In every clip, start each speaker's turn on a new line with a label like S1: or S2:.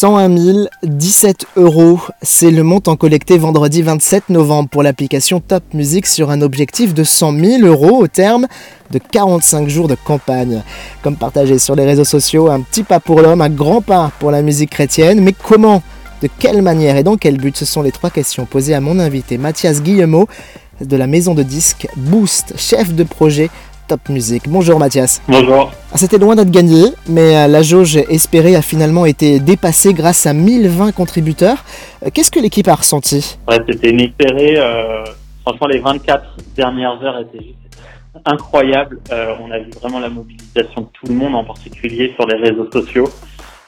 S1: 101 017 euros, c'est le montant collecté vendredi 27 novembre pour l'application Top Music sur un objectif de 100 000 euros au terme de 45 jours de campagne. Comme partagé sur les réseaux sociaux, un petit pas pour l'homme, un grand pas pour la musique chrétienne, mais comment? De quelle manière et dans quel but? Ce sont les trois questions posées à mon invité Mathias Guillemot de la maison de disques Boost, chef de projet Top Music. Bonjour Mathias.
S2: Bonjour.
S1: Ah, c'était loin d'être gagné, mais euh, la jauge espérée a finalement été dépassée grâce à 1020 contributeurs. Euh, qu'est-ce que l'équipe a ressenti?
S2: Ouais, c'était inespéré. Euh, franchement, les 24 dernières heures étaient juste incroyables. on a vu vraiment la mobilisation de tout le monde, en particulier sur les réseaux sociaux.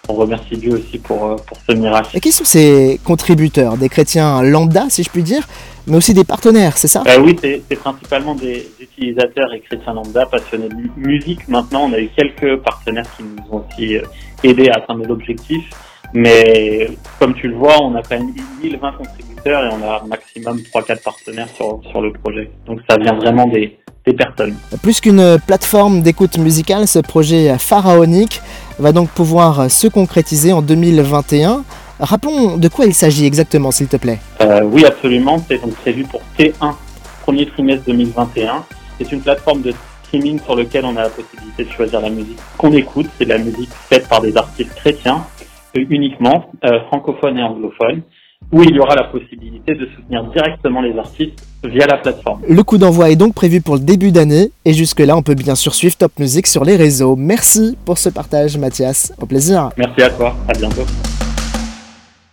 S2: On remercie Dieu aussi pour, pour ce miracle.
S1: Et qui sont ces contributeurs? Des chrétiens lambda, si je puis dire mais aussi des partenaires, c'est ça?
S2: Euh, Oui, c'est principalement des utilisateurs et chrétiens lambda passionnés de musique. Maintenant, on a eu quelques partenaires qui nous ont aussi euh, aidés à atteindre l'objectif. Mais comme tu le vois, on a quand même 1020 contributeurs et on a un maximum 3-4 partenaires sur, sur le projet. Donc ça vient vraiment des, des personnes.
S1: Plus qu'une plateforme d'écoute musicale, ce projet pharaonique va donc pouvoir se concrétiser en 2021 Rappelons de quoi il s'agit exactement, s'il te plaît.
S2: Euh, oui, absolument. C'est donc prévu pour T1, premier trimestre 2021. C'est une plateforme de streaming sur laquelle on a la possibilité de choisir la musique qu'on écoute. C'est la musique faite par des artistes chrétiens euh, uniquement, euh, francophones et anglophones, où il y aura la possibilité de soutenir directement les artistes via la plateforme.
S1: Le coup d'envoi est donc prévu pour le début d'année et jusque-là, on peut bien sûr suivre Top Music sur les réseaux. Merci pour ce partage, Mathias. Au plaisir.
S2: Merci à toi. À bientôt.